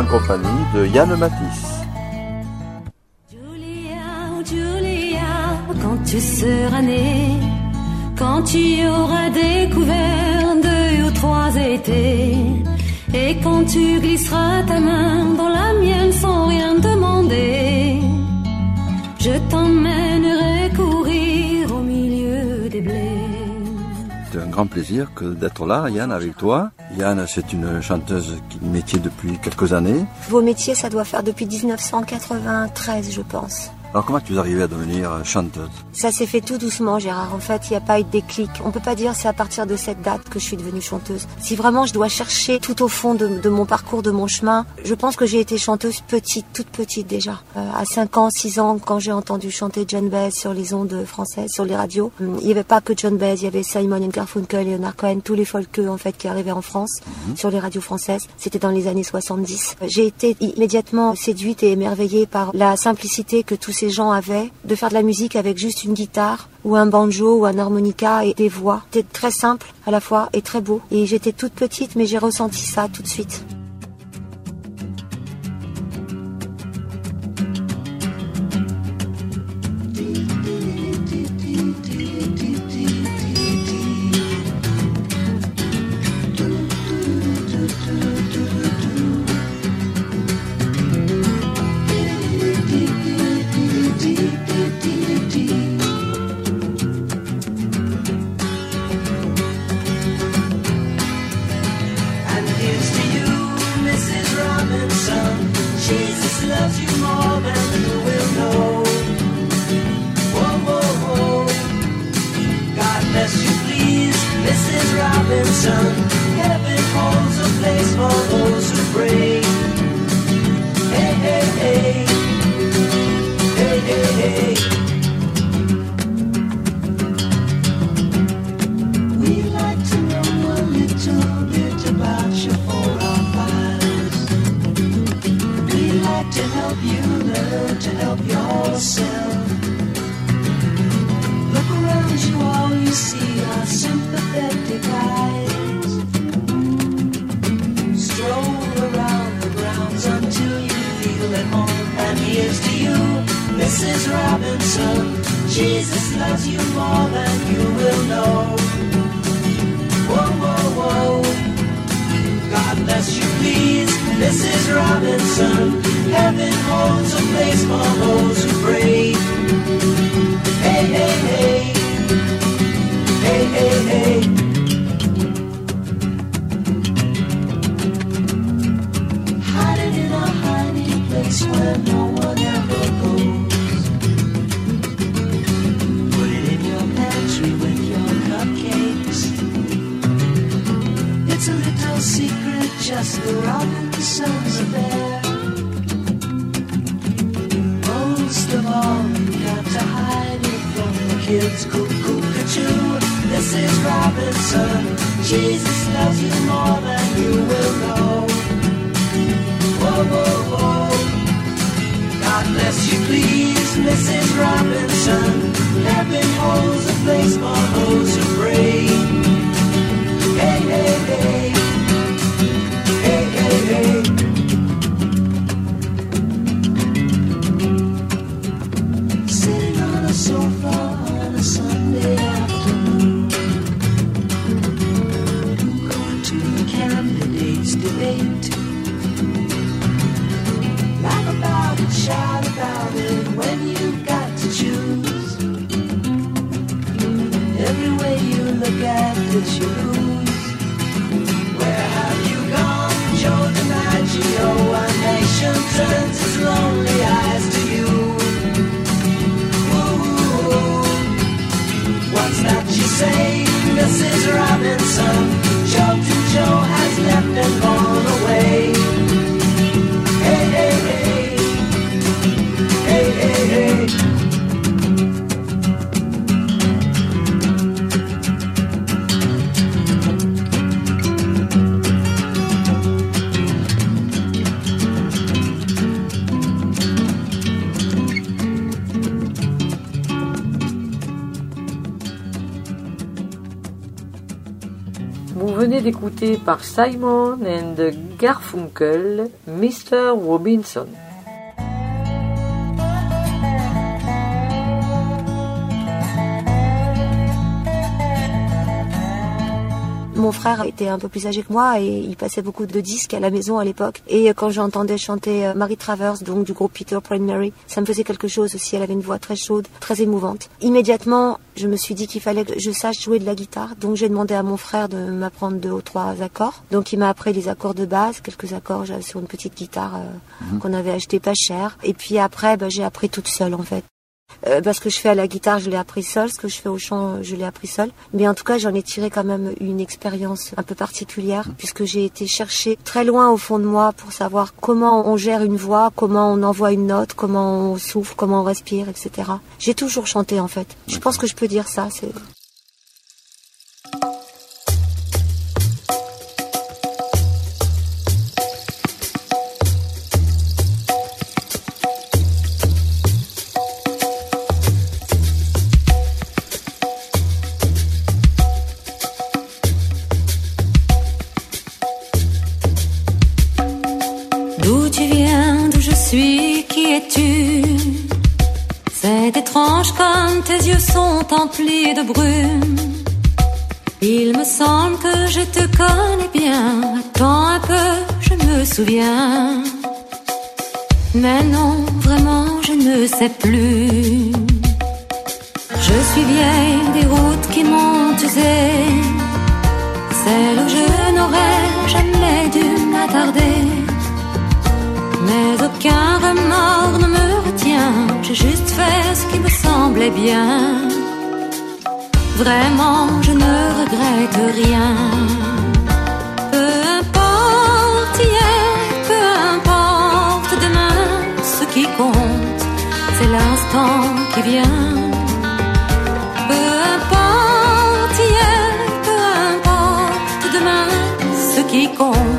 En compagnie de Yann Matisse. Julia, Julia, quand tu seras née, quand tu auras découvert deux ou trois étés, et quand tu glisseras ta main dans la mienne sans rien demander, je t'emmènerai courir au milieu des blés. C'est un grand plaisir que d'être là, Yann, avec toi. C'est une chanteuse qui métier depuis quelques années. Vos métiers, ça doit faire depuis 1993, je pense. Alors comment tu es arrivée à devenir chanteuse? Ça s'est fait tout doucement, Gérard. En fait, il n'y a pas eu de déclic. On peut pas dire c'est à partir de cette date que je suis devenue chanteuse. Si vraiment je dois chercher tout au fond de, de mon parcours, de mon chemin, je pense que j'ai été chanteuse petite, toute petite déjà. Euh, à 5 ans, 6 ans, quand j'ai entendu chanter John Baez sur les ondes françaises, sur les radios, il n'y avait pas que John Baez, il y avait Simon Garfunkel, Leonard Cohen, tous les folkeux en fait qui arrivaient en France sur les radios françaises. C'était dans les années 70. J'ai été immédiatement séduite et émerveillée par la simplicité que tous ces gens avaient de faire de la musique avec juste une guitare ou un banjo ou un harmonica et des voix. C'était très simple à la fois et très beau. Et j'étais toute petite mais j'ai ressenti ça tout de suite. Venez par Simon and Garfunkel Mr. Robinson. Mon frère était un peu plus âgé que moi et il passait beaucoup de disques à la maison à l'époque. Et quand j'entendais chanter euh, Marie Travers, donc du groupe Peter Paul Mary, ça me faisait quelque chose aussi. Elle avait une voix très chaude, très émouvante. Immédiatement, je me suis dit qu'il fallait que je sache jouer de la guitare. Donc j'ai demandé à mon frère de m'apprendre deux ou trois accords. Donc il m'a appris les accords de base, quelques accords sur une petite guitare euh, qu'on avait acheté pas cher. Et puis après, bah, j'ai appris toute seule en fait. Euh, parce que je fais à la guitare, je l'ai appris seul. Ce que je fais au chant, je l'ai appris seul. Mais en tout cas, j'en ai tiré quand même une expérience un peu particulière, puisque j'ai été chercher très loin au fond de moi pour savoir comment on gère une voix, comment on envoie une note, comment on souffle, comment on respire, etc. J'ai toujours chanté en fait. Je pense que je peux dire ça. C'est de brume. Il me semble que je te connais bien. Attends un peu, je me souviens. Mais non, vraiment, je ne sais plus. Je suis vieille des routes qui m'ont usé. Celle où je n'aurais jamais dû m'attarder. Mais aucun remords ne me retient. J'ai juste fait ce qui me semblait bien. Vraiment, je ne regrette rien. Peu importe hier, peu importe demain, ce qui compte, c'est l'instant qui vient. Peu importe hier, peu importe demain, ce qui compte,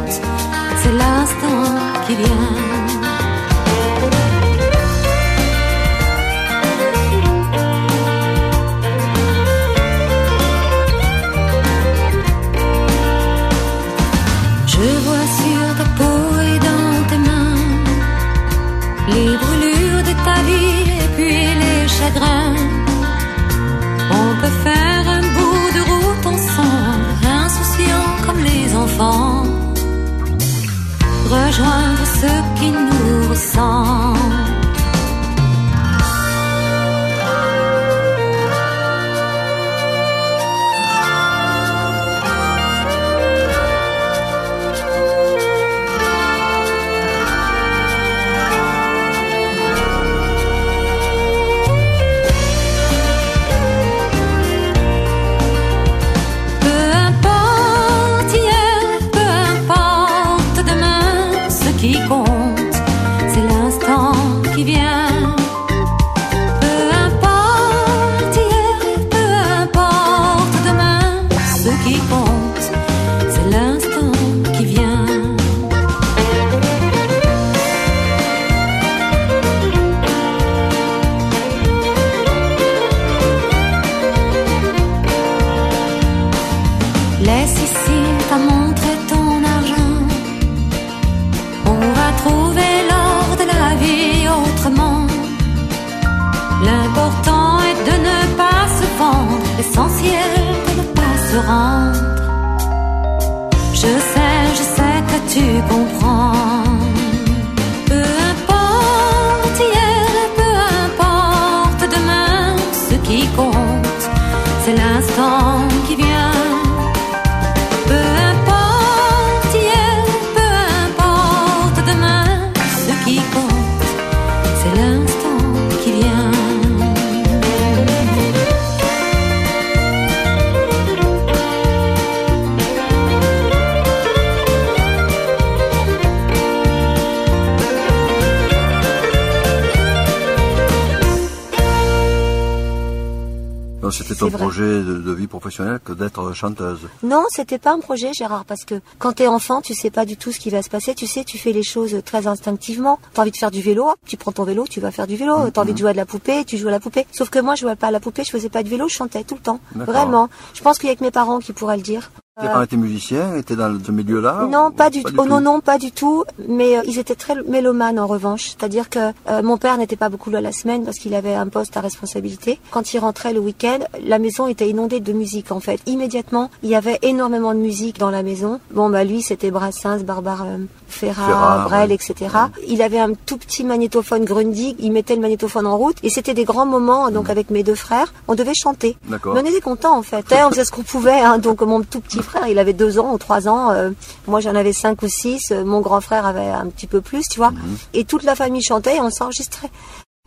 professionnelle que d'être chanteuse. Non, c'était pas un projet, Gérard, parce que quand t'es enfant, tu sais pas du tout ce qui va se passer. Tu sais, tu fais les choses très instinctivement. T'as envie de faire du vélo, tu prends ton vélo, tu vas faire du vélo. T'as envie de jouer à de la poupée, tu joues à la poupée. Sauf que moi, je jouais pas à la poupée, je faisais pas de vélo, je chantais tout le temps. Vraiment. Je pense qu'il y a que mes parents qui pourraient le dire. Tes parents étaient musiciens, étaient dans ce milieu-là Non, pas du tout. Oh, non, non, pas du tout. Mais euh, ils étaient très mélomanes en revanche. C'est-à-dire que euh, mon père n'était pas beaucoup là la semaine parce qu'il avait un poste à responsabilité. Quand il rentrait le week-end, la maison était inondée de musique en fait. Immédiatement, il y avait énormément de musique dans la maison. Bon, bah lui, c'était Brassens, Barbara euh, Ferrat, Ferrat, Brel, ouais. etc. Il avait un tout petit magnétophone Grundig. Il mettait le magnétophone en route et c'était des grands moments. Donc avec mes deux frères, on devait chanter. D'accord. Mais on était contents en fait. Hein, on faisait ce qu'on pouvait. Hein. Donc mon tout petit frère, il avait deux ans ou trois ans. euh, moi j'en avais cinq ou six. euh, mon grand frère avait un petit peu plus, tu vois. Et toute la famille chantait et on s'enregistrait.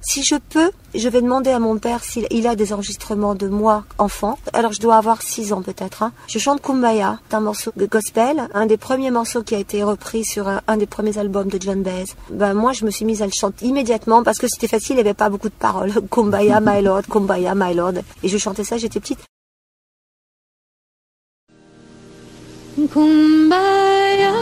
Si je peux, je vais demander à mon père s'il il a des enregistrements de moi, enfant. Alors je dois avoir six ans peut-être. hein. Je chante Kumbaya, c'est un morceau de gospel, un des premiers morceaux qui a été repris sur un, un des premiers albums de John Baez. Ben moi je me suis mise à le chanter immédiatement parce que c'était facile, il n'y avait pas beaucoup de paroles. Kumbaya, my lord, Kumbaya, my lord. Et je chantais ça, j'étais petite. Kumbaya,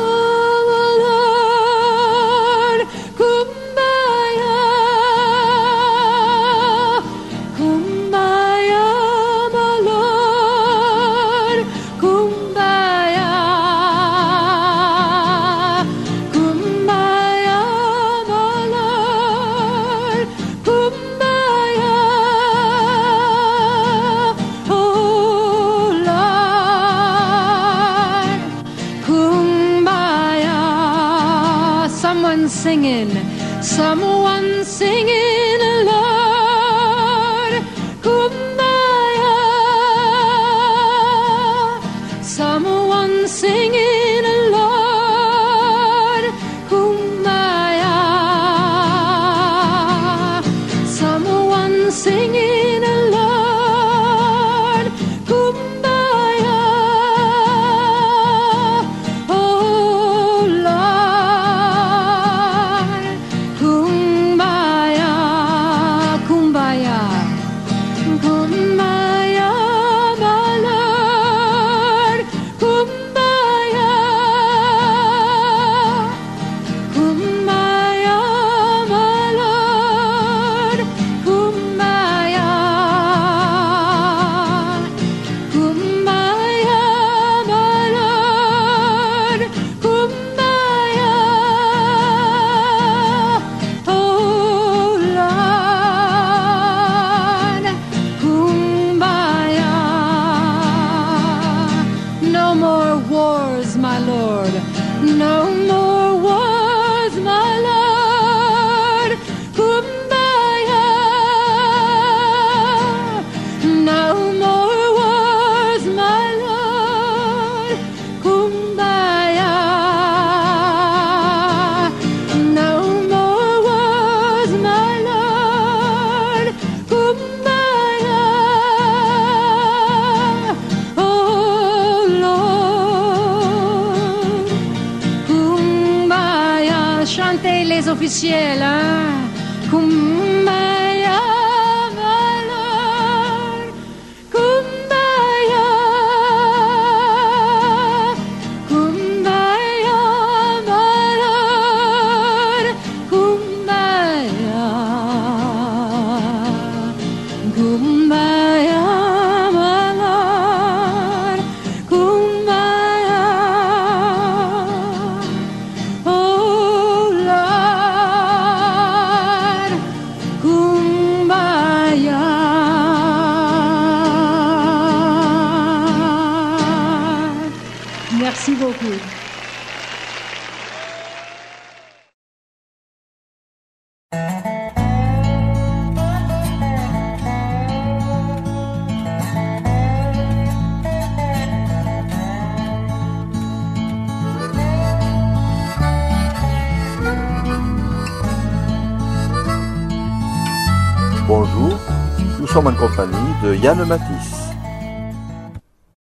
Yann Matisse.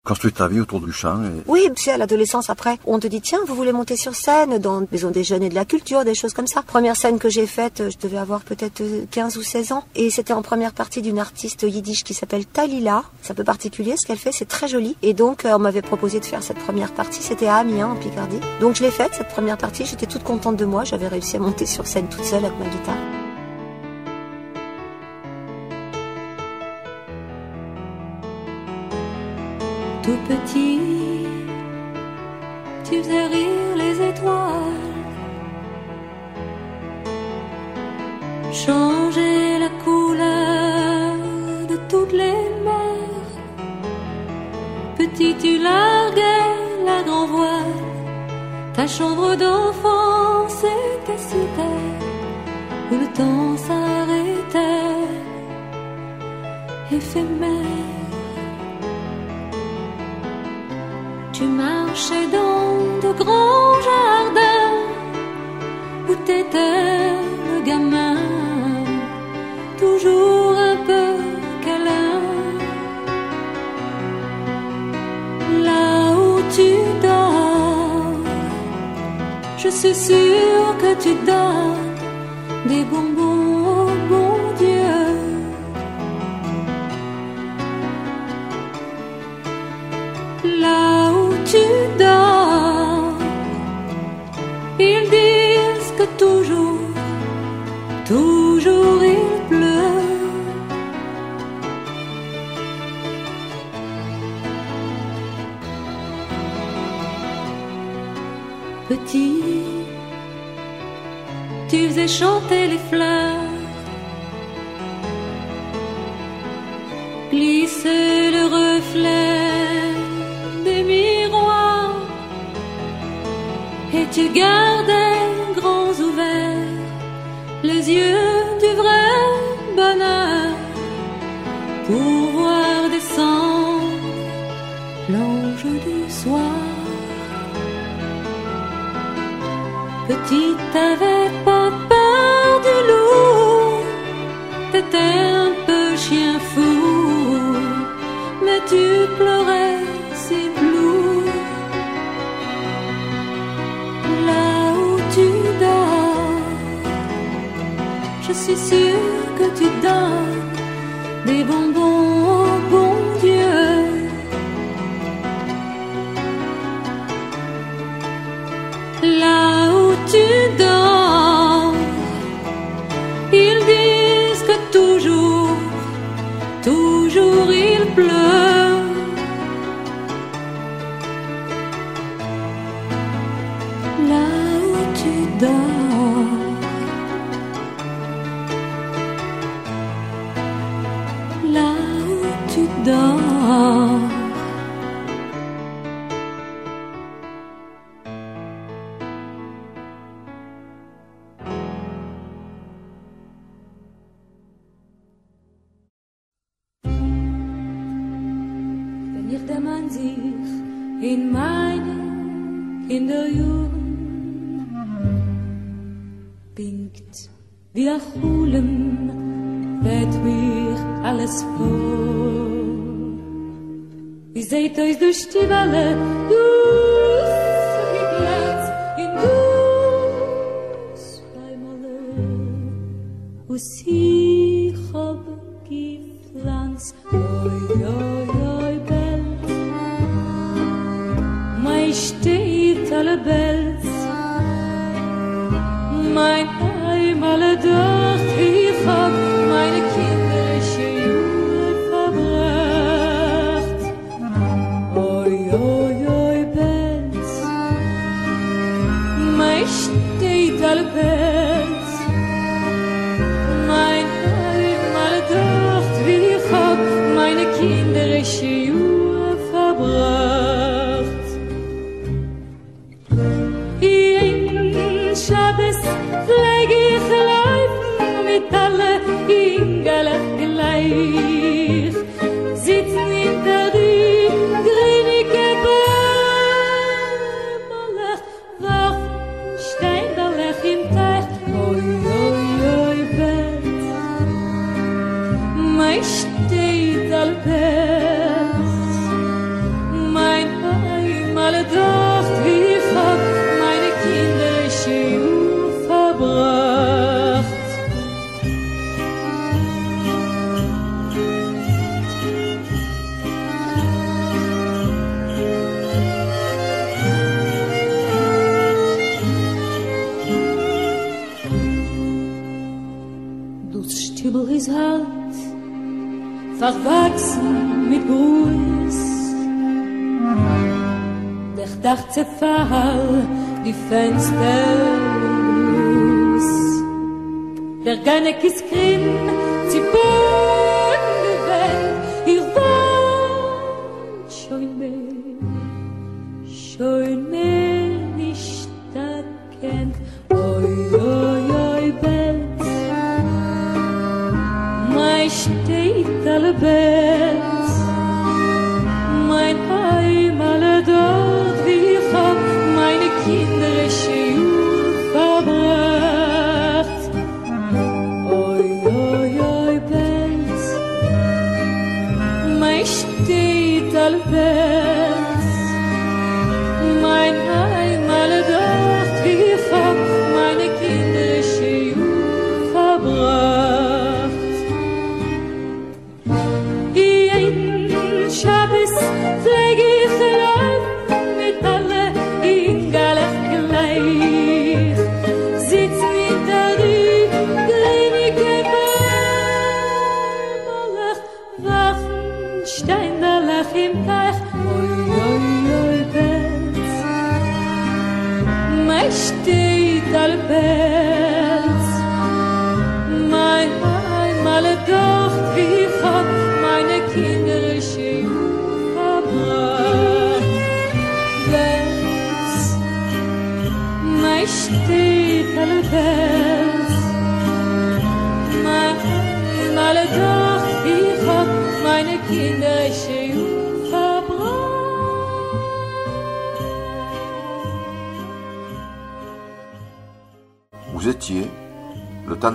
Construire ta vie autour du chant. Et... Oui, c'est à l'adolescence après. On te dit, tiens, vous voulez monter sur scène dans Maison des Jeunes et de la Culture, des choses comme ça. Première scène que j'ai faite, je devais avoir peut-être euh, 15 ou 16 ans. Et c'était en première partie d'une artiste yiddish qui s'appelle Talila. C'est un peu particulier ce qu'elle fait, c'est très joli. Et donc, euh, on m'avait proposé de faire cette première partie. C'était à Amiens, en Picardie. Donc, je l'ai faite, cette première partie. J'étais toute contente de moi. J'avais réussi à monter sur scène toute seule avec ma guitare. tout petit, tu faisais rire les étoiles, changer la couleur de toutes les mers. Petit, tu larguais la grand voile, ta chambre d'enfance était si terre où le temps s'arrêtait, éphémère. dans de grands jardins où t'étais le gamin, toujours un peu câlin. Là où tu dors, je suis sûre que tu dors des bonbons. door wiederholen, vet mir alles vor. Wie seht euch durch die Welle, du, in du, schreimale, Dachzerfall, die Fenster los. Der Ganek ist grimm, sie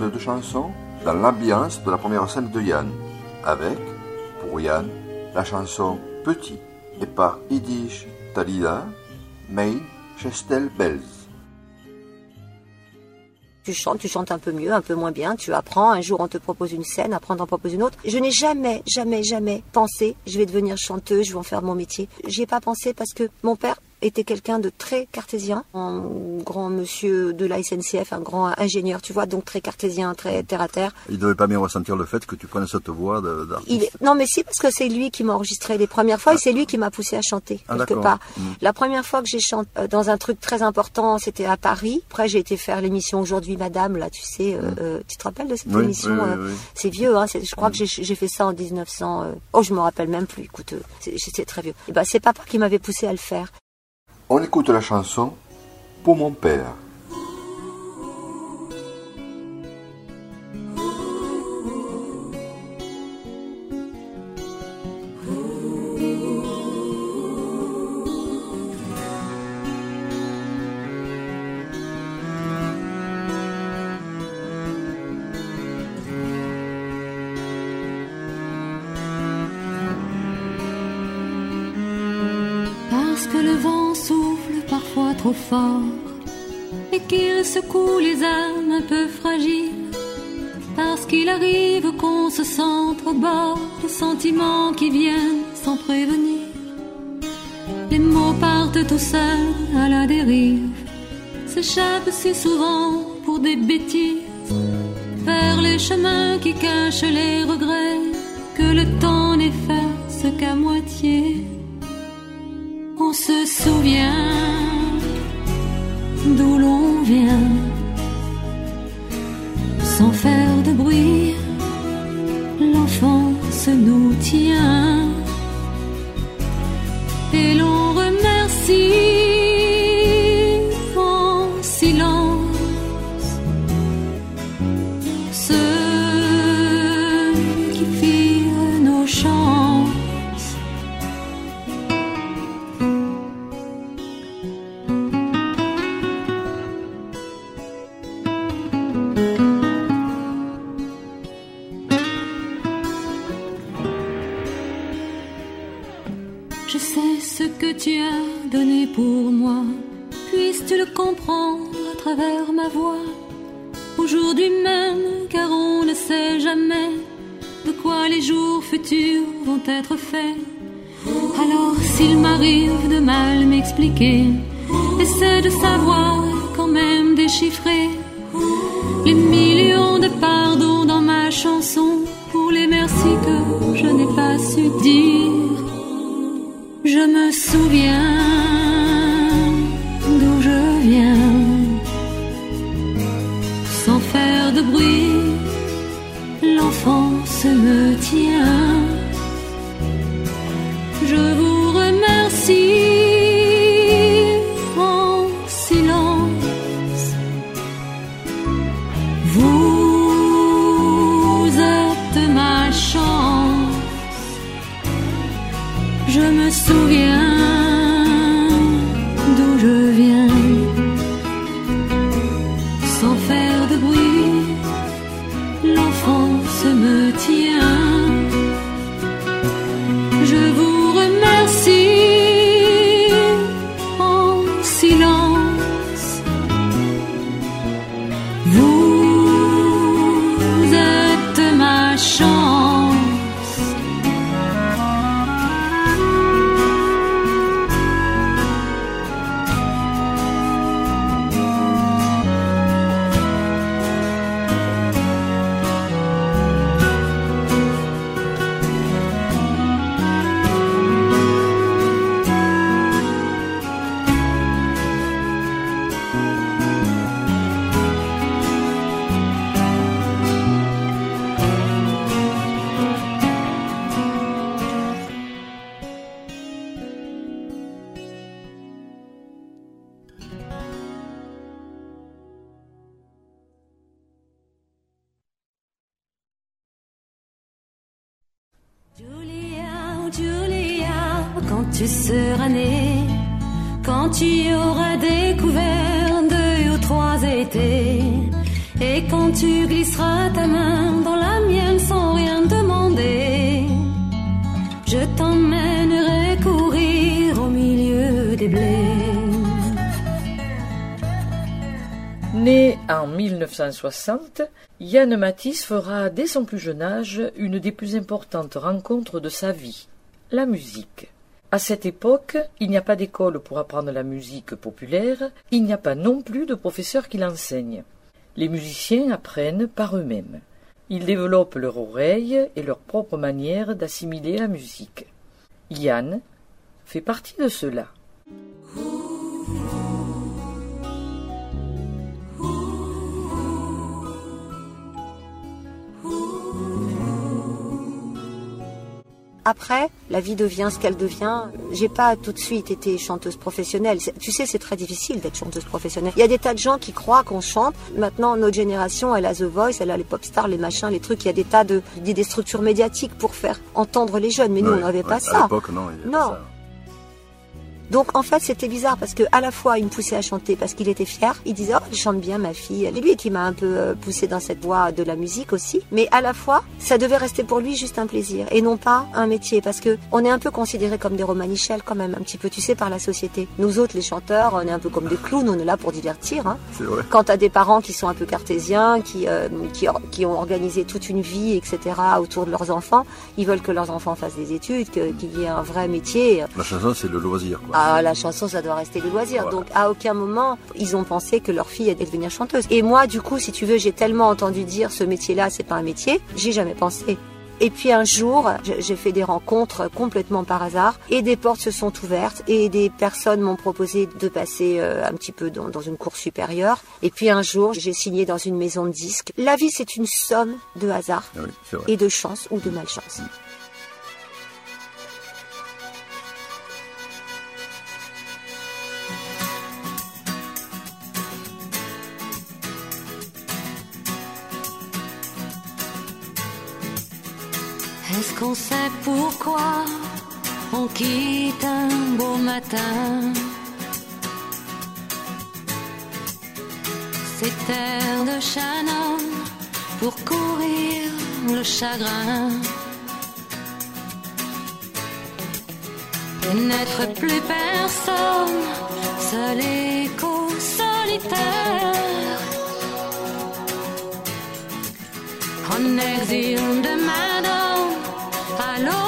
de deux chansons, dans l'ambiance de la première scène de Yann, avec, pour Yann, la chanson Petit, et par Yiddish Talida, Maid Chestel Bells. Tu chantes, tu chantes un peu mieux, un peu moins bien, tu apprends, un jour on te propose une scène, après on t'en propose une autre. Je n'ai jamais, jamais, jamais pensé, je vais devenir chanteuse, je vais en faire mon métier. J'y ai pas pensé parce que mon père était quelqu'un de très cartésien, un grand monsieur de la SNCF, un grand ingénieur, tu vois, donc très cartésien, très terre à terre. Il ne devait pas bien ressentir le fait que tu prennes cette voix d'artiste. Est- Non, mais si, parce que c'est lui qui m'a enregistré les premières fois et c'est lui qui m'a poussé à chanter, Ah, quelque part. Mm. La première fois que j'ai chanté euh, dans un truc très important, c'était à Paris. Après, j'ai été faire l'émission Aujourd'hui Madame, là, tu sais, euh, euh, tu te rappelles de cette Oui, émission oui, oui, euh. C'est vieux, hein, je crois que j'ai j'ai fait ça en 1900... euh, Oh, je me rappelle même plus, écoute, c'est très vieux. Et ben, c'est papa qui m'avait poussé à le faire. On écoute la chanson Pour mon père. Et qu'il secoue les âmes un peu fragiles. Parce qu'il arrive qu'on se sente au bord de sentiments qui viennent sans prévenir. Les mots partent tout seuls à la dérive, s'échappent si souvent pour des bêtises, vers les chemins qui cachent les regrets que le temps n'efface qu'à moitié. On se souvient sans faire de bruit, l'enfant se me tient. 1960, Yann Matisse fera dès son plus jeune âge une des plus importantes rencontres de sa vie, la musique. À cette époque, il n'y a pas d'école pour apprendre la musique populaire, il n'y a pas non plus de professeur qui l'enseigne. Les musiciens apprennent par eux-mêmes. Ils développent leur oreille et leur propre manière d'assimiler la musique. Yann fait partie de cela. Après, la vie devient ce qu'elle devient. J'ai pas tout de suite été chanteuse professionnelle. Tu sais, c'est très difficile d'être chanteuse professionnelle. Il y a des tas de gens qui croient qu'on chante. Maintenant, notre génération, elle a The Voice, elle a les pop stars, les machins, les trucs. Il y a des tas de des, des structures médiatiques pour faire entendre les jeunes. Mais nous, Ouais, on n'avait ouais. pas À ça. l'époque, non. il y avait Non. pas ça. Donc en fait c'était bizarre parce que à la fois il me poussait à chanter parce qu'il était fier, il disait oh elle chante bien ma fille, c'est lui qui m'a un peu euh, poussé dans cette voie de la musique aussi, mais à la fois ça devait rester pour lui juste un plaisir et non pas un métier parce que on est un peu considérés comme des romanichels quand même un petit peu tu sais par la société. Nous autres les chanteurs on est un peu comme des clowns, on est là pour divertir. Hein. C'est vrai. Quand t'as des parents qui sont un peu cartésiens, qui, euh, qui, ont organisé toute une vie, etc., autour de leurs enfants, ils veulent que leurs enfants fassent des études, que- qu'il y ait un vrai métier. La chanson, c'est le loisir. Quoi. Ah, la chanson, ça doit rester le loisir. Voilà. Donc, à aucun moment, ils ont pensé que leur fille allait devenir chanteuse. Et moi, du coup, si tu veux, j'ai tellement entendu dire ce métier-là, c'est pas un métier, j'ai jamais pensé. Et puis un jour, j'ai fait des rencontres complètement par hasard et des portes se sont ouvertes et des personnes m'ont proposé de passer euh, un petit peu dans, dans une cour supérieure. Et puis un jour, j'ai signé dans une maison de disques. La vie, c'est une somme de hasard oui, et de chance ou de malchance. Est-ce qu'on sait pourquoi on quitte un beau matin? Ces terres de Shannon pour courir le chagrin. Et n'être plus personne, seul écho solitaire. En exil de Madame à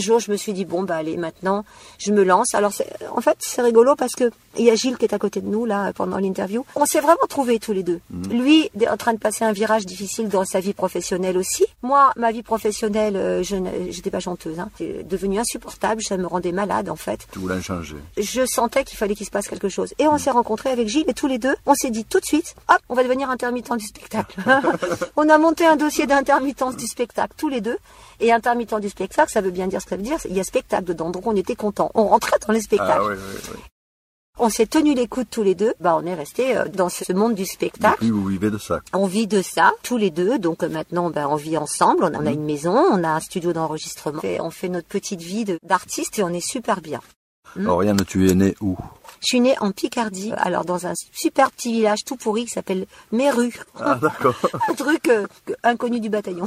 jour, je me suis dit bon bah allez maintenant, je me lance. Alors en fait c'est rigolo parce que il y a Gilles qui est à côté de nous là pendant l'interview. On s'est vraiment trouvés tous les deux. Lui est en train de passer un virage difficile dans sa vie professionnelle aussi. Moi, ma vie professionnelle, euh, je j'étais pas chanteuse. Hein. C'est devenu insupportable, ça me rendait malade en fait. Tu voulais en changer. Je sentais qu'il fallait qu'il se passe quelque chose. Et on s'est rencontrés avec Gilles et tous les deux, on s'est dit tout de suite, hop, on va devenir intermittent du spectacle. on a monté un dossier d'intermittence du spectacle tous les deux. Et intermittent du spectacle, ça veut bien dire ce que ça veut dire. Il y a spectacle dedans, donc on était contents. On rentrait dans les spectacles. Ah oui, oui, oui. On s'est tenu les coudes tous les deux. Bah, on est resté euh, dans ce monde du spectacle. Depuis, vous vivez de ça. On vit de ça tous les deux, donc euh, maintenant ben, on vit ensemble. On a une maison, on a un studio d'enregistrement. On fait notre petite vie d'artiste et on est super bien. Oriane, tu es née où? Je suis née en Picardie, alors dans un super petit village tout pourri qui s'appelle Méru, Ah d'accord. un truc euh, inconnu du bataillon.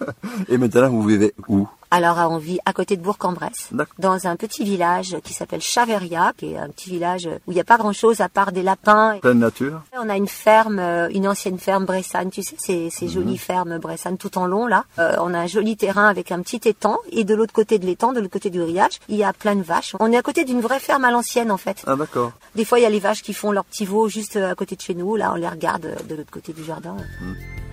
Et maintenant, vous vivez où? Alors on vit à côté de Bourg-en-Bresse, dans un petit village qui s'appelle Chaveria, qui est un petit village où il n'y a pas grand-chose à part des lapins. Pleine nature On a une ferme, euh, une ancienne ferme bressane, tu sais, ces, ces jolies fermes bressanes tout en long là. Euh, on a un joli terrain avec un petit étang et de l'autre côté de l'étang, de l'autre côté du grillage, il y a plein de vaches. On est à côté d'une vraie ferme à l'ancienne en fait. Ah d'accord. Des fois, il y a les vaches qui font leur petit veau juste euh, à côté de chez nous. Là, on les regarde euh, de l'autre côté du jardin. Tu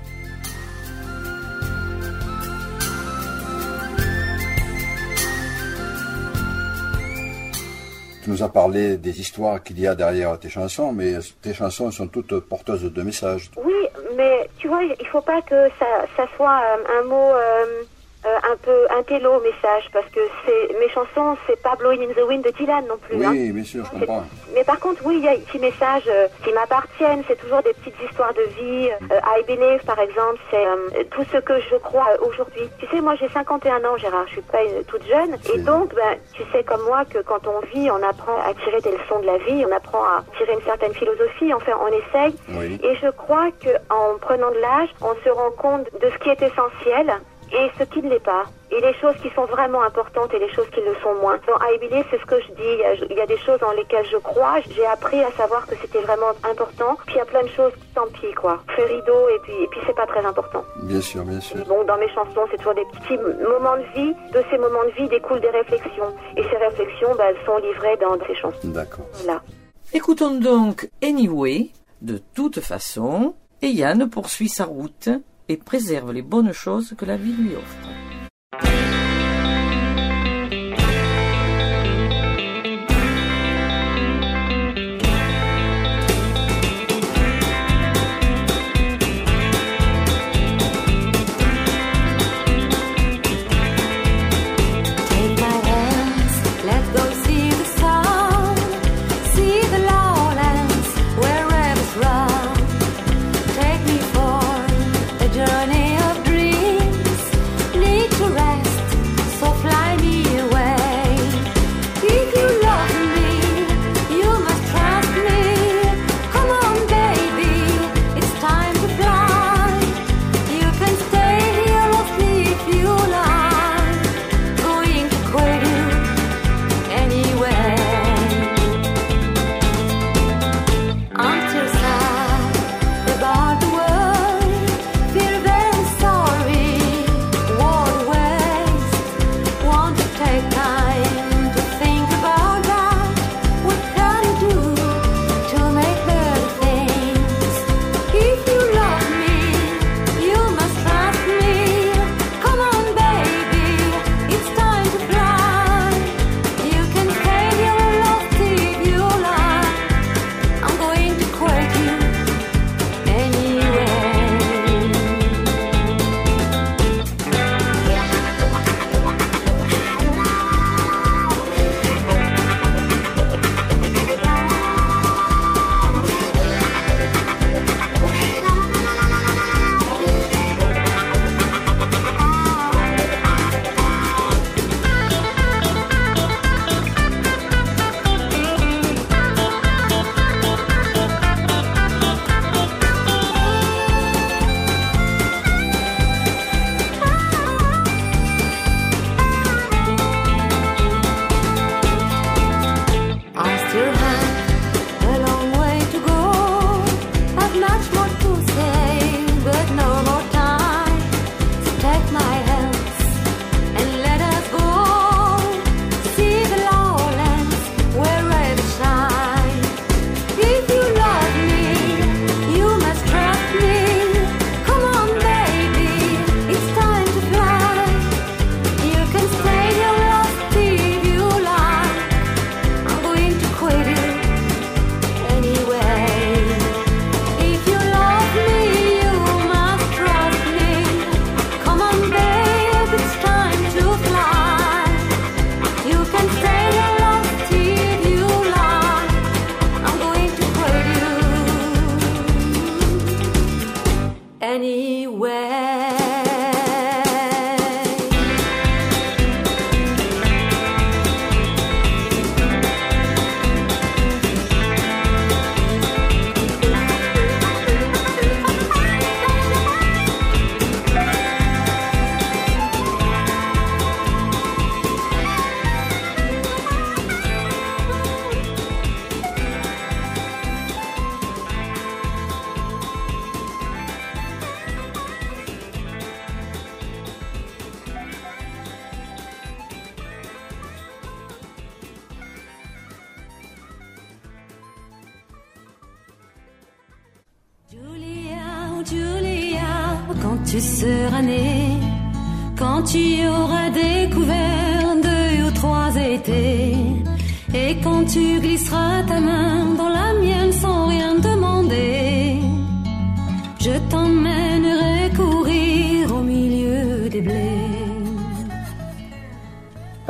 nous as parlé des histoires qu'il y a derrière tes chansons, mais tes chansons sont toutes porteuses de messages. Oui, mais tu vois, il faut pas que ça, ça soit euh, un mot euh, euh, un peu un télo message, parce que c'est mes chansons, c'est pas Blowing in the Wind de Dylan non plus. hein. Oui, bien sûr, je comprends. Mais par contre, oui, il y a des petits messages euh, qui m'appartiennent. C'est toujours des petites histoires de vie. Euh, I Believe, par exemple, c'est euh, tout ce que je crois euh, aujourd'hui. Tu sais, moi, j'ai 51 ans, Gérard. Je suis pas une- toute jeune. Et donc, ben, tu sais comme moi que quand on vit, on apprend à tirer des leçons de la vie. On apprend à tirer une certaine philosophie. Enfin, on essaye. Oui. Et je crois que en prenant de l'âge, on se rend compte de ce qui est essentiel et ce qui ne l'est pas. Et les choses qui sont vraiment importantes et les choses qui le sont moins. Dans Believe, c'est ce que je dis. Il y, a, il y a des choses dans lesquelles je crois. J'ai appris à savoir que c'était vraiment important. Puis il y a plein de choses, tant pis, quoi. Fait rideau et puis, et puis c'est pas très important. Bien sûr, bien sûr. Bon, dans mes chansons, c'est toujours des petits moments de vie. De ces moments de vie découlent des réflexions. Et ces réflexions, bah, elles sont livrées dans ces chansons. D'accord. Voilà. Écoutons donc Anyway, de toute façon, et Yann poursuit sa route et préserve les bonnes choses que la vie lui offre.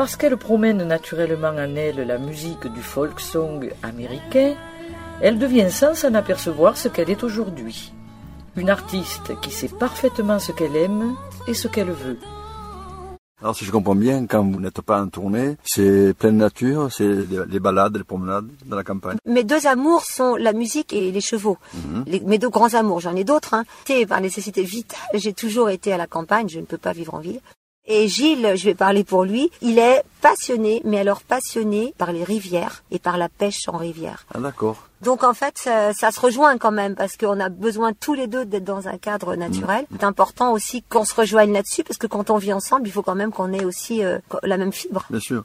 Parce qu'elle promène naturellement en elle la musique du folk song américain, elle devient sans s'en apercevoir ce qu'elle est aujourd'hui. Une artiste qui sait parfaitement ce qu'elle aime et ce qu'elle veut. Alors si je comprends bien, quand vous n'êtes pas en tournée, c'est pleine nature, c'est les balades, les promenades dans la campagne. Mes deux amours sont la musique et les chevaux. Les- mes deux grands amours, j'en ai d'autres. Hein. Été Par nécessité vitale, j'ai toujours été à la campagne, je ne peux pas vivre en ville. Et Gilles, je vais parler pour lui, il est passionné, mais alors passionné par les rivières et par la pêche en rivière. Ah d'accord. Donc en fait, ça, ça se rejoint quand même parce qu'on a besoin tous les deux d'être dans un cadre naturel. C'est important aussi qu'on se rejoigne là-dessus parce que quand on vit ensemble, il faut quand même qu'on ait aussi euh, la même fibre. Bien sûr.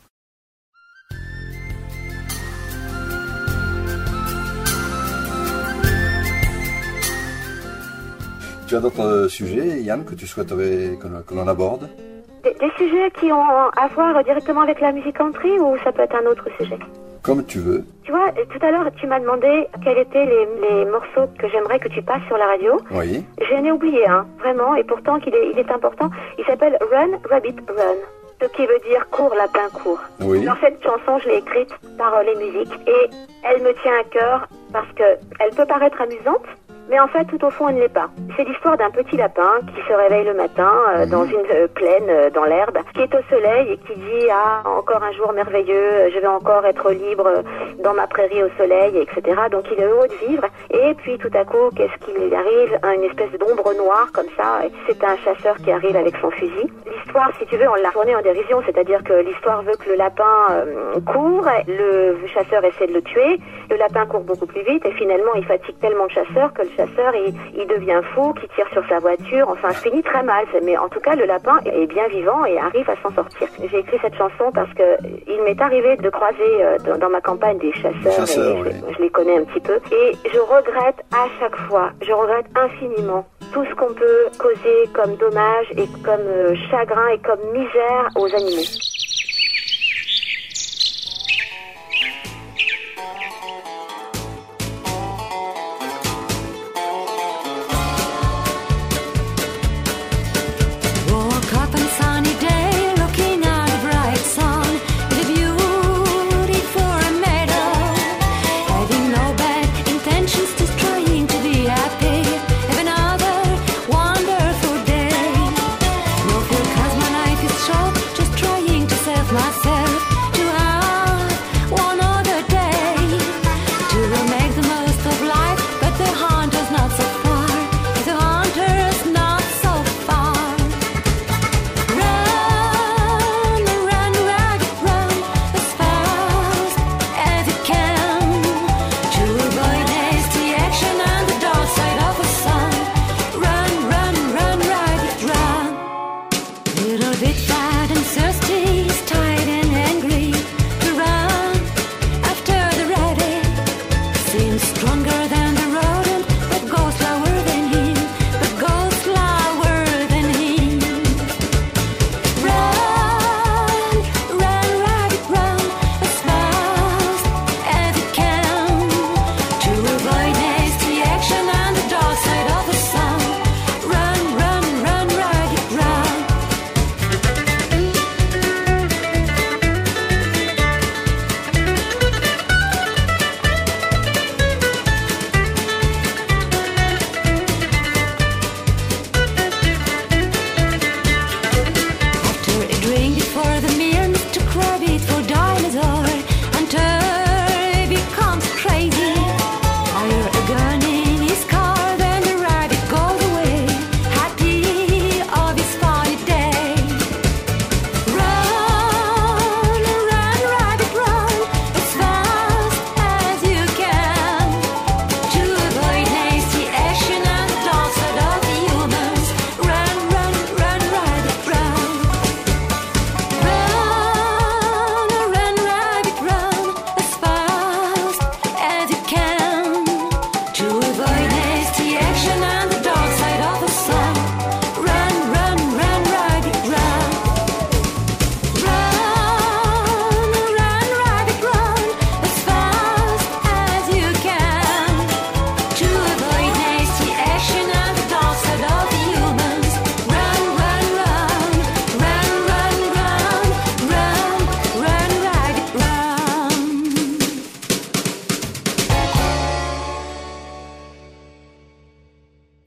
Tu as d'autres euh, sujets, Yann, que tu souhaiterais que l'on aborde? Des, des sujets qui ont à voir directement avec la musique country ou ça peut être un autre sujet Comme tu veux. Tu vois, euh, tout à l'heure, tu m'as demandé quels étaient les, les morceaux que j'aimerais que tu passes sur la radio. Oui. J'en ai oublié un, vraiment, et pourtant qu'il est, il est important. Il s'appelle Run, Rabbit, Run. Ce qui veut dire cours, lapin, cours. Oui. Alors cette chanson, je l'ai écrite par euh, les musiques et elle me tient à cœur parce que elle peut paraître amusante, mais en fait, tout au fond, elle ne l'est pas. C'est l'histoire d'un petit lapin qui se réveille le matin euh, dans une euh, plaine, euh, dans l'herbe, qui est au soleil et qui dit ah encore un jour merveilleux, je vais encore être libre dans ma prairie au soleil, etc. Donc il est heureux de vivre. Et puis tout à coup, qu'est-ce qu'il arrive? Une espèce d'ombre noire comme ça. C'est un chasseur qui arrive avec son fusil. L'histoire, si tu veux, on l'a tournée en dérision, c'est-à-dire que l'histoire veut que le lapin euh, court, le chasseur essaie de le tuer, le lapin court beaucoup plus vite et finalement il fatigue tellement le chasseur que le chasseur il, il devient fou, qui tire sur sa voiture, enfin ça finit très mal. Mais en tout cas le lapin est bien vivant et arrive à s'en sortir. J'ai écrit cette chanson parce que il m'est arrivé de croiser euh, dans, dans ma campagne des chasseurs, Chasseurs, et oui. je, je les connais un petit peu et je regrette à chaque fois, je regrette infiniment tout ce qu'on peut causer comme dommage et comme euh, chagrin et comme misère aux animaux.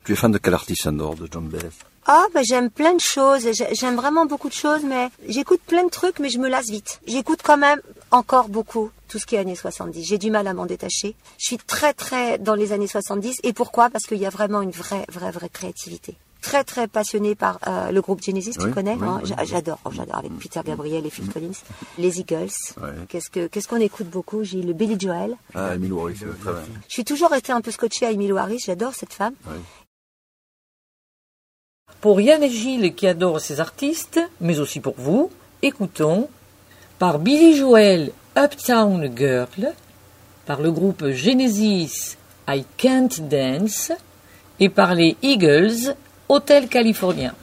Tu es fan de quel artiste en dehors de John Baez Ah, bah, j'aime plein de choses. J'ai- J'aime vraiment beaucoup de choses, mais j'écoute plein de trucs, mais je me lasse vite. J'écoute quand même encore beaucoup tout ce qui est années 70. J'ai du mal à m'en détacher. Je suis très, très dans les années 70. Et pourquoi? Parce qu'il y a vraiment une vraie, vraie, vraie créativité. Très, très passionnée par euh, le groupe Genesis, tu connais oui, hein? oui. J'adore, oh, j'adore, avec Peter Gabriel et Phil Collins. Les Eagles. Qu'est-ce que qu'est-ce qu'on écoute beaucoup? J'ai le Billy Joel. Ah, Emile c'est très bien. Je suis toujours été un peu scotché à Emily Harris. J'adore cette femme. Pour Yann et Gilles qui adorent ces artistes, mais aussi pour vous, écoutons par Billy Joel Uptown Girl, par le groupe Genesis I Can't Dance et par les Eagles Hotel Californien.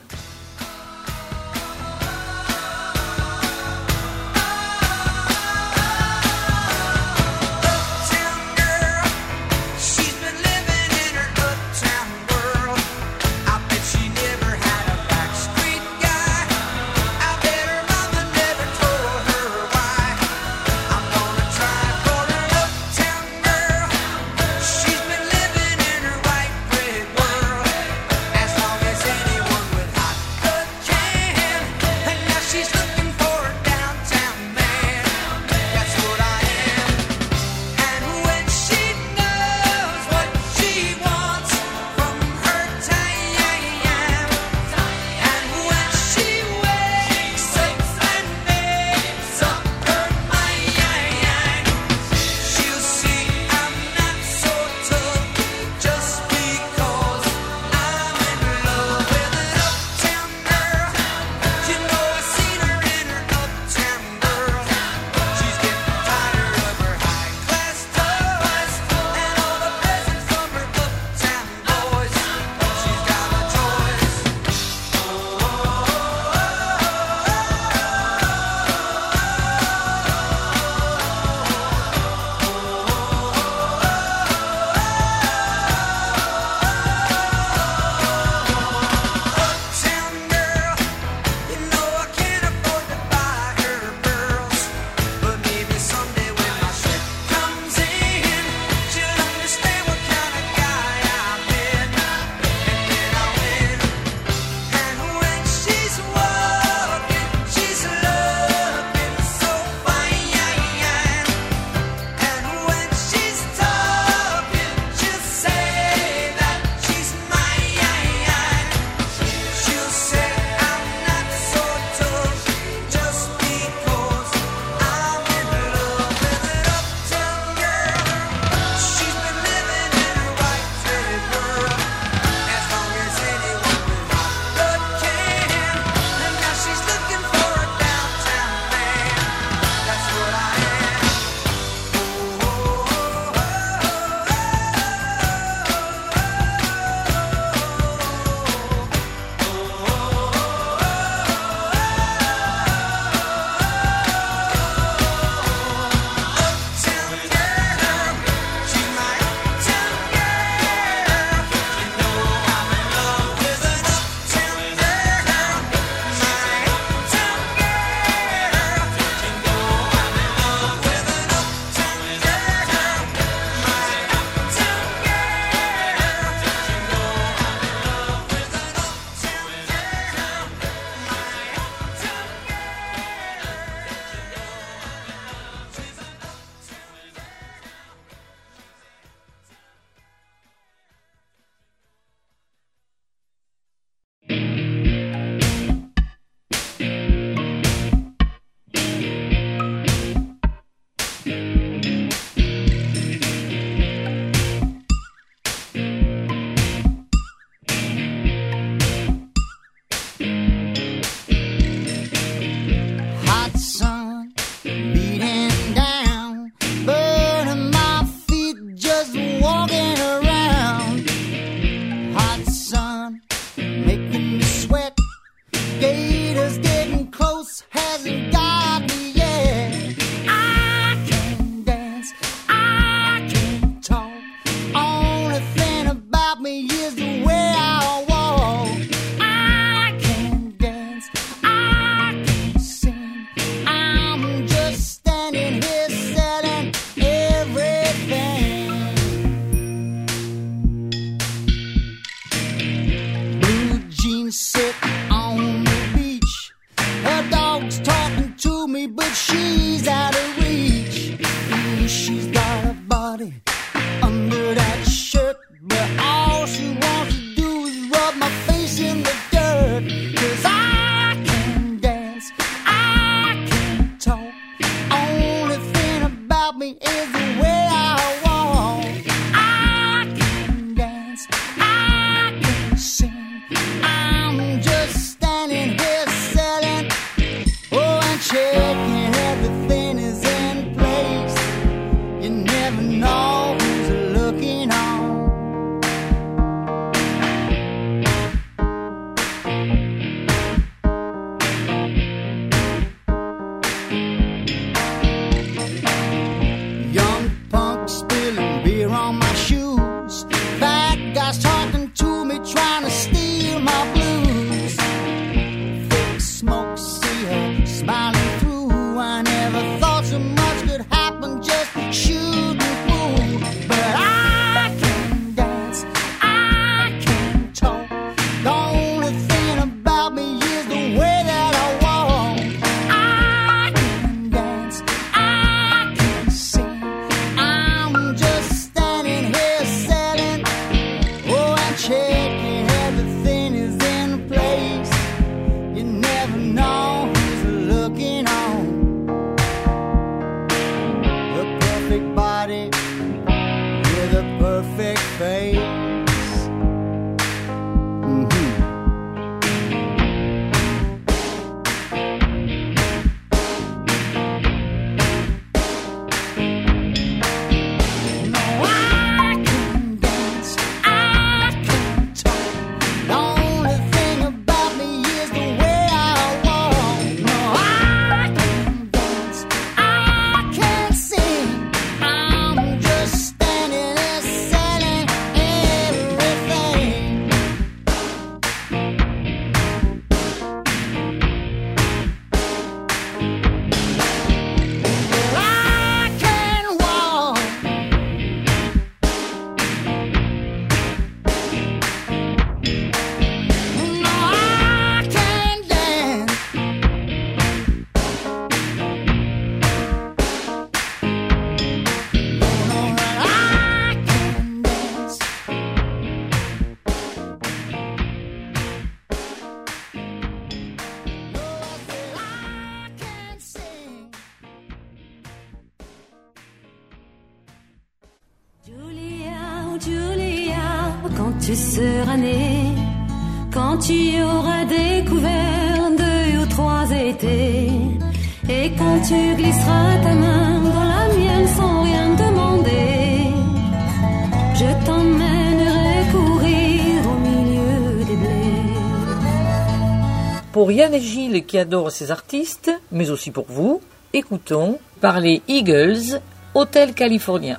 Qui adore ses artistes, mais aussi pour vous, écoutons parler Eagles, Hôtel Californien.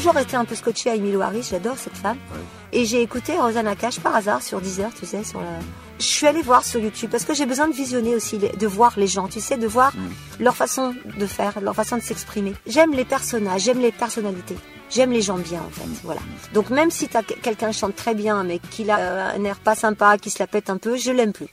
Toujours restée un peu scotchée à Emilio Harris, j'adore cette femme. Et j'ai écouté Rosanna Cash par hasard sur Deezer, tu sais, sur la... Je suis allée voir sur YouTube parce que j'ai besoin de visionner aussi, de voir les gens, tu sais, de voir leur façon de faire, leur façon de s'exprimer. J'aime les personnages, j'aime les personnalités. J'aime les gens bien en fait, voilà. Donc même si quelqu'un chante très bien mais qu'il a euh, un air pas sympa, qui se la pète un peu, je l'aime plus.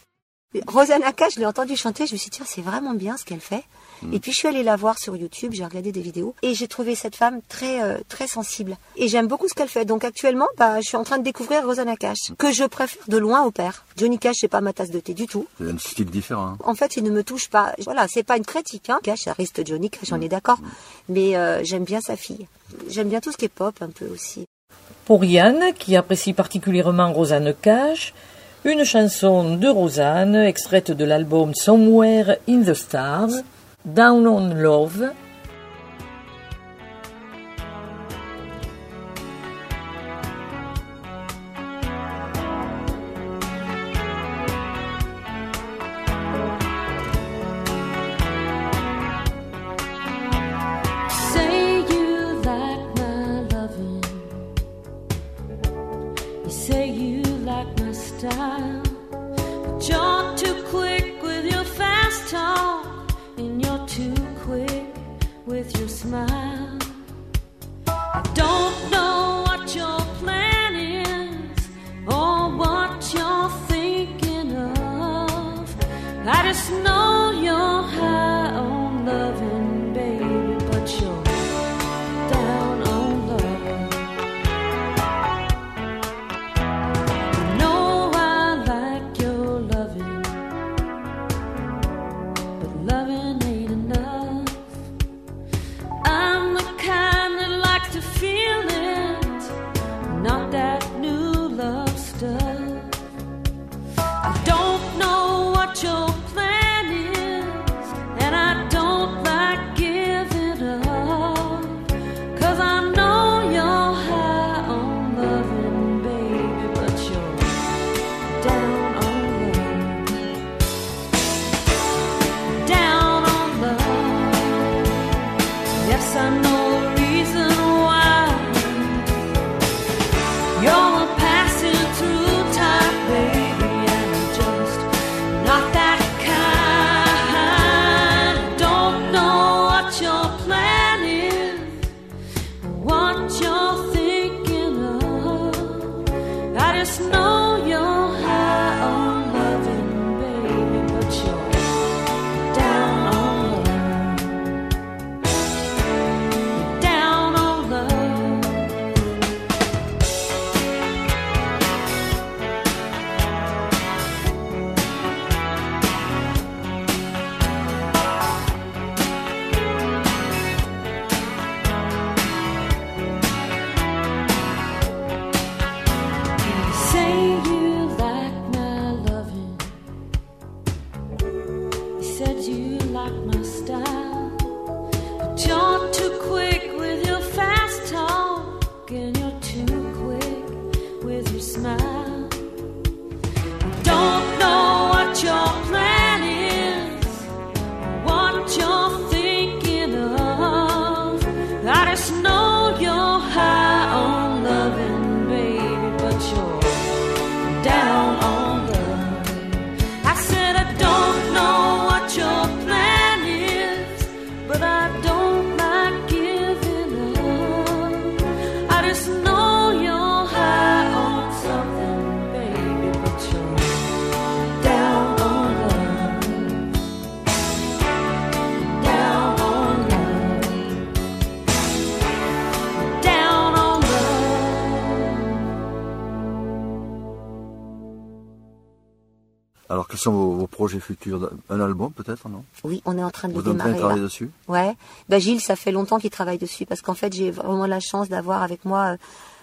Rosanna Cash, je l'ai entendu chanter, je me suis dit c'est vraiment bien ce qu'elle fait. Et puis je suis allée la voir sur YouTube, j'ai regardé des vidéos et j'ai trouvé cette femme très euh, très sensible. Et j'aime beaucoup ce qu'elle fait. Donc actuellement, bah, je suis en train de découvrir Rosanna Cash, que je préfère de loin au père. Johnny Cash, c'est pas ma tasse de thé du tout. C'est un style différent. hein. En fait, il ne me touche pas. Voilà, c'est pas une critique. Hein. Cash, ça reste Johnny Cash, on est d'accord. Mais euh, j'aime bien sa fille. J'aime bien tout ce qui est pop un peu aussi. Pour Yann, qui apprécie particulièrement Rosanne Cash, une chanson de Rosanne, extraite de l'album Somewhere in the Stars, Down on Love, Say you like my loving. You say you like my style. But I sont vos, vos projets futurs Un album, peut-être, non? Oui, on est en train de Vous le démarrer. travailler là. dessus? Ouais. Bah Gilles, ça fait longtemps qu'il travaille dessus parce qu'en fait, j'ai vraiment la chance d'avoir avec moi euh,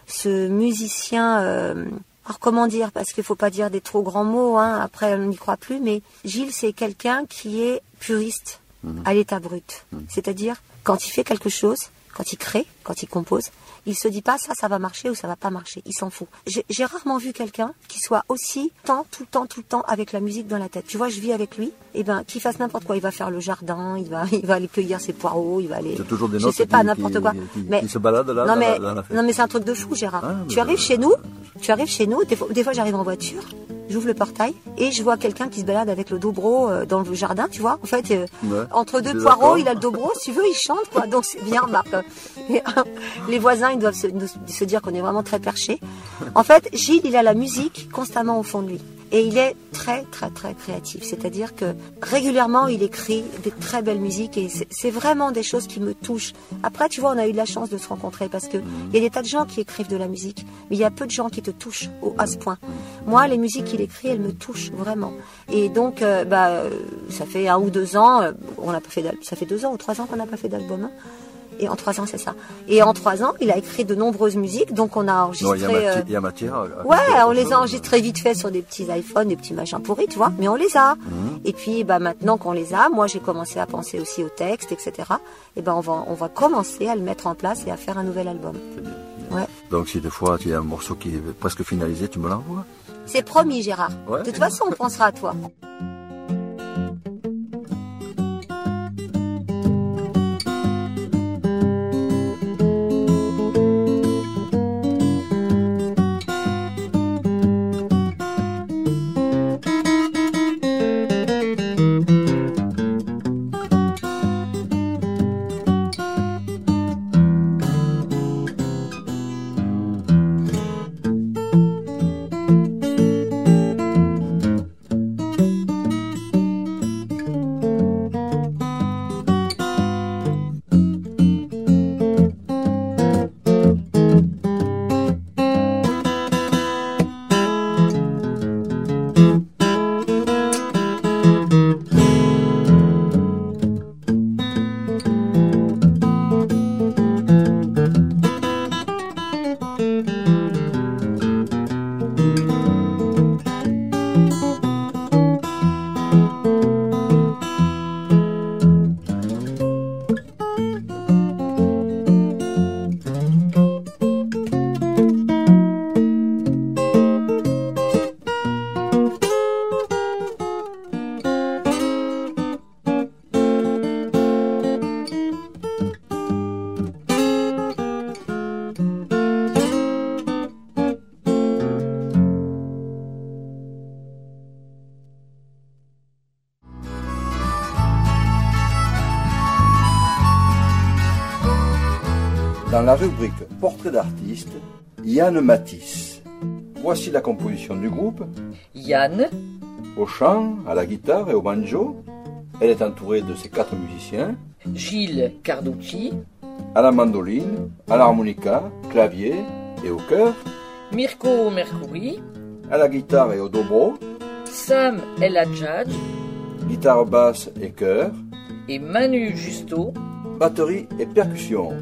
ce musicien. euh, alors comment dire? Parce qu'il faut pas dire des trop grands mots. Hein, après, on n'y croit plus. Mais Gilles, c'est quelqu'un qui est puriste à l'état brut. C'est-à-dire quand il fait quelque chose, quand il crée, quand il compose, il se dit pas ça, ça va marcher ou ça va pas marcher. Il s'en fout. J'ai rarement vu quelqu'un qui soit aussi temps, tout le temps, tout le temps avec la musique dans la tête. Tu vois, je vis avec lui. Et ben, qu'il fasse n'importe quoi. Il va faire le jardin, il va, il va aller cueillir ses poireaux, il va aller. C'est toujours des je notes sais pas n'importe quoi. qui- mais qui se baladent là, non mais la fête. non mais c'est un truc de fou, Gérard. Ah, tu arrives chez nous, tu arrives chez nous. Des fois, des fois, j'arrive en voiture, j'ouvre le portail et je vois quelqu'un qui se balade avec le dobro euh, dans le jardin. Tu vois, en fait, euh, Ouais. entre deux poireaux, il a le dobro. Si tu veux, il chante quoi. Donc c'est bien, Marc. Et, euh, les voisins, ils doivent se, nous- se dire qu'on est vraiment très perchés. En fait, Gilles, il a la musique constamment au fond de lui. Et il est très, très, très créatif. C'est-à-dire que régulièrement, il écrit des très belles musiques et c'est vraiment des choses qui me touchent. Après, tu vois, on a eu de la chance de se rencontrer parce que il y a des tas de gens qui écrivent de la musique, mais il y a peu de gens qui te touchent au, à ce point. Moi, les musiques qu'il écrit, elles me touchent vraiment. Et donc, euh, bah, euh, ça fait un ou deux ans, euh, on n'a pas fait ça fait deux ans ou trois ans qu'on n'a pas fait d'album. hein. Et en trois ans, c'est ça. Et en trois ans, il a écrit de nombreuses musiques, donc on a enregistré. il y euh, y a matière à- Ouais, on les a enregistrés vite fait sur des petits iPhones, des petits machins pourris, tu vois, mais on les a. Et puis, bah, maintenant qu'on les a, moi, j'ai commencé à penser aussi au texte, etc. Et ben, on va, on va commencer à le mettre en place et à faire un nouvel album. Ouais. Donc, si des fois tu as un morceau qui est presque finalisé, tu me l'envoies? C'est promis, Gérard. Ouais. De toute façon, on pensera à toi. La rubrique Portrait d'artiste, Yann Matisse. Voici la composition du groupe. Yann, Au chant, à la guitare et au banjo, elle est entourée de ses quatre musiciens. Gilles Carducci, À la mandoline, à l'harmonica, clavier et au chœur. Mirko Mercouri, À la guitare et au dobro, Sam El Hadjadj guitare basse et chœur, et Manu Justo. batterie et percussion.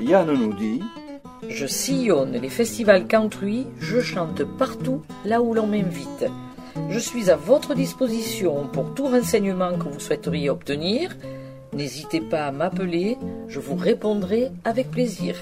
Yann nous dit Je sillonne les festivals country, je chante partout là où l'on m'invite. Je suis à votre disposition pour tout renseignement que vous souhaiteriez obtenir. N'hésitez pas à m'appeler, je vous répondrai avec plaisir.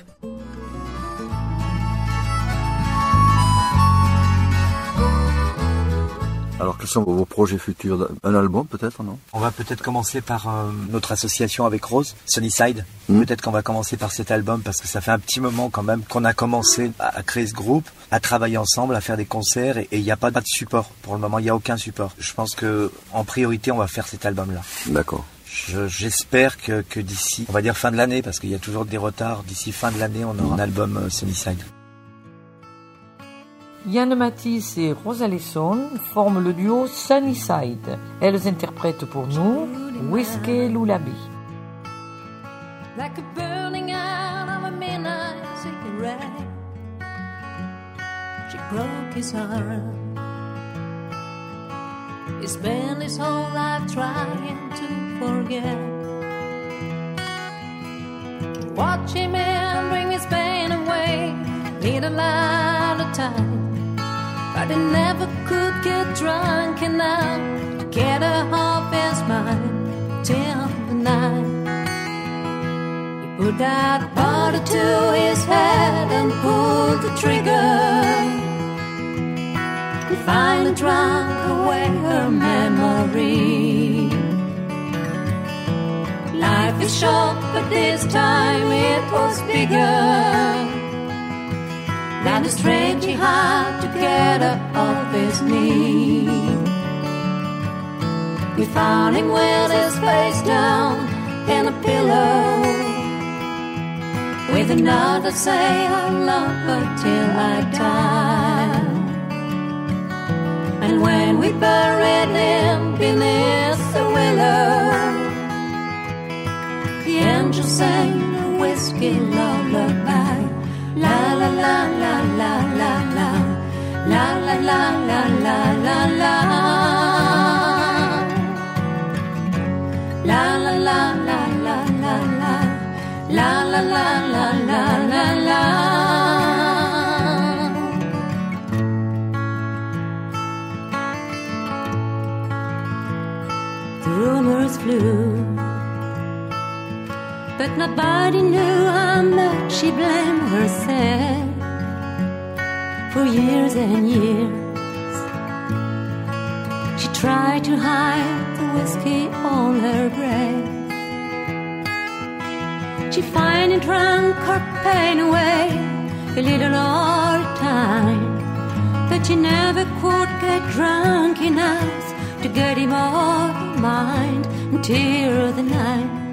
Alors, quels sont vos projets futurs Un album, peut-être, non On va peut-être commencer par euh, notre association avec Rose, Sunnyside. Mm. Peut-être qu'on va commencer par cet album parce que ça fait un petit moment quand même qu'on a commencé à, à créer ce groupe, à travailler ensemble, à faire des concerts et il n'y a pas, pas de support. Pour le moment, il n'y a aucun support. Je pense que en priorité, on va faire cet album-là. D'accord. Je- J'espère que, que d'ici, on va dire fin de l'année, parce qu'il y a toujours des retards, d'ici fin de l'année, on aura un album euh, Sunnyside. Yann Matisse et Rosa Lesson forment le duo Sunnyside. Elles interprètent pour nous Whiskey Lullaby. like a burning out of a midnight cigarette. She broke his heart. He spent his whole life trying to forget. Watch him and bring his pain away, at a time. But he never could get drunk enough to get her off his mind till the night. He put that bottle to his head and pulled the trigger. He finally drank away her memory. Life is short, but this time it was bigger than the strength he had to get up off his knee. We found him with his face down in a pillow, with another say, I love her till I die. And when we buried him beneath the willow, the angel sang a whiskey lullaby. La la la la la la la. La la la la la la la. La la la la la la la. La la la la la la la. The rumors flew nobody knew how much she blamed herself for years and years. She tried to hide the whiskey on her breath. She finally drank her pain away a little all the time, but she never could get drunk enough to get him off her mind until the night.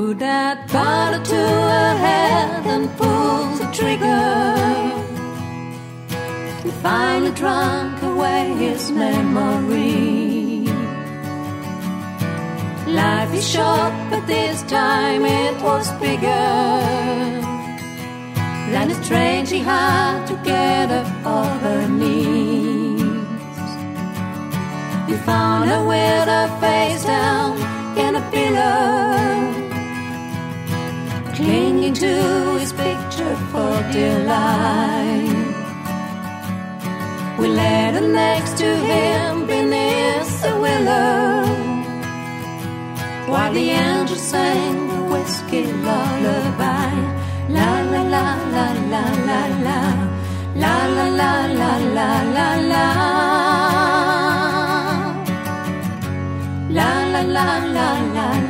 Put that bottle to her head and pull the trigger. And finally drank away his memory. Life is short, but this time it was bigger than the strength she had to get up off her knees. We found her with her face down in a pillow clinging to his picture for dear life. We laid her next to him beneath the willow, while the angel sang the whiskey lullaby. La la la la la la la, la la la la la la la. La la la la la la la.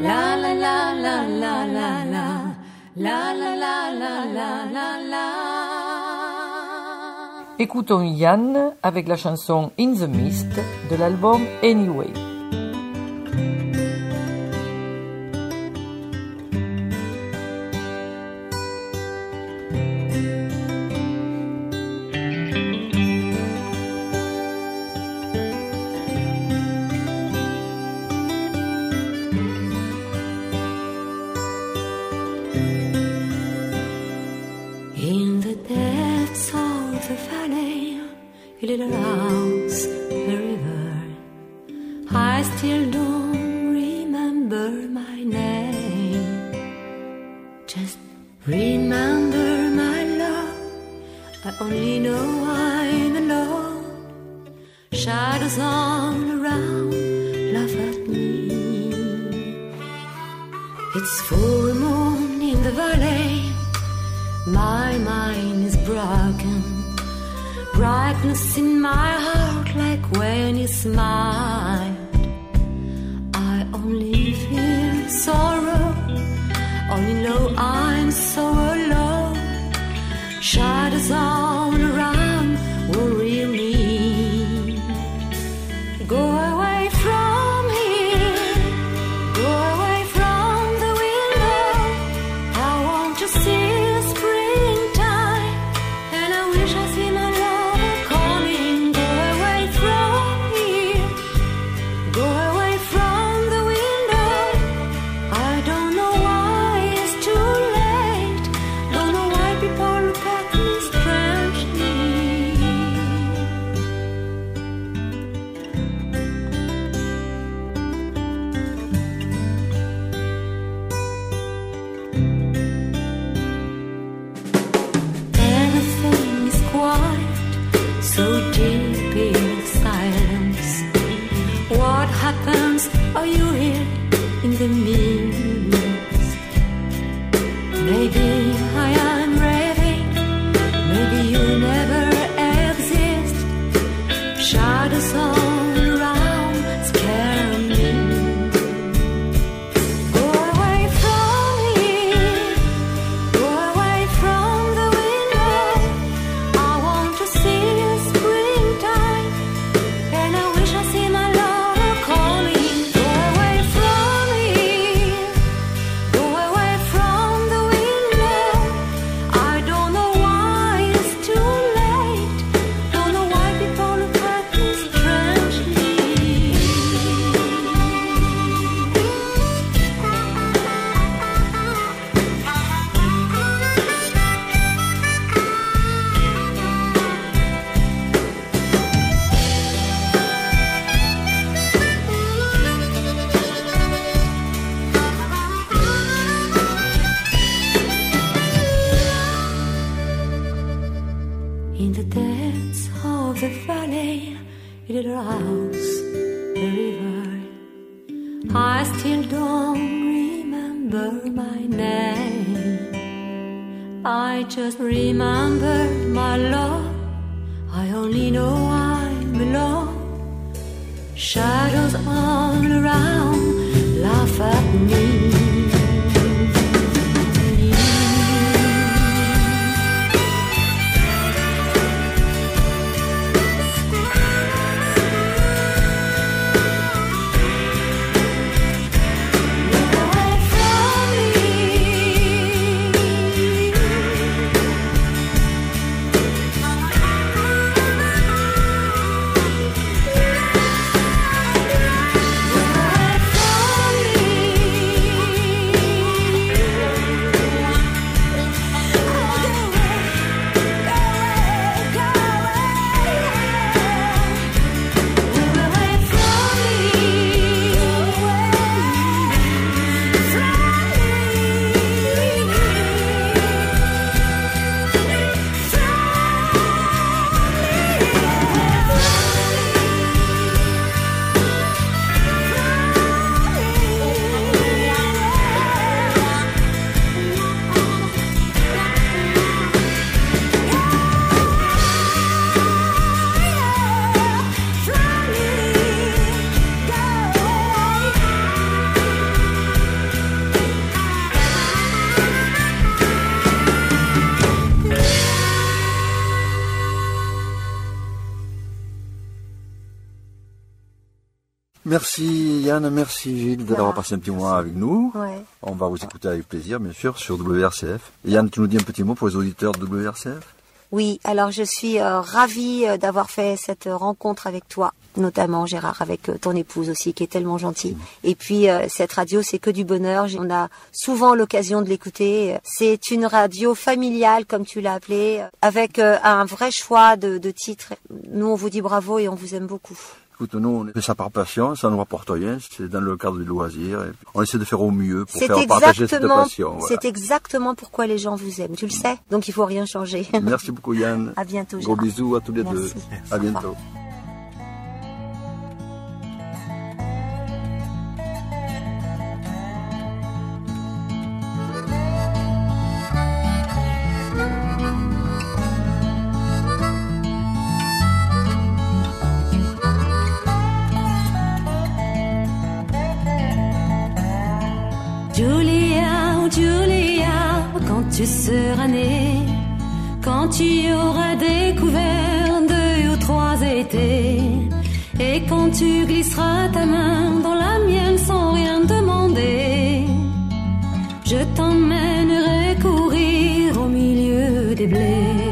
La la la la la la la. La la la la la la la. Écoutons Yann avec la chanson In the Mist de l'album Anyway. Merci Yann, merci Gilles d'avoir passé un petit moment avec nous. Ouais. On va vous écouter avec plaisir, bien sûr, sur WRCF. Et Yann, tu nous dis un petit mot pour les auditeurs de WRCF Oui, alors je suis euh, ravie euh, d'avoir fait cette rencontre avec toi, notamment Gérard, avec euh, ton épouse aussi, qui est tellement gentille. Et puis cette radio, c'est que du bonheur. On a souvent l'occasion de l'écouter. C'est une radio familiale, comme tu l'as appelée, avec un vrai choix de, de titres. Nous, on vous dit bravo et on vous aime beaucoup. Écoute, nous, on fait ça par passion, ça ne nous rapporte rien, c'est dans le cadre du loisir. et on essaie de faire au mieux pour faire partager cette passion. voilà. c'est exactement pourquoi les gens vous aiment. Tu le sais, donc il faut rien changer. Merci beaucoup Yann. À bientôt. Gros Gérard. bisous à tous les Merci. deux. À bientôt. Julia, quand tu seras née, quand tu auras découvert deux ou trois étés, et quand tu glisseras ta main dans la mienne sans rien demander, je t'emmènerai courir au milieu des blés.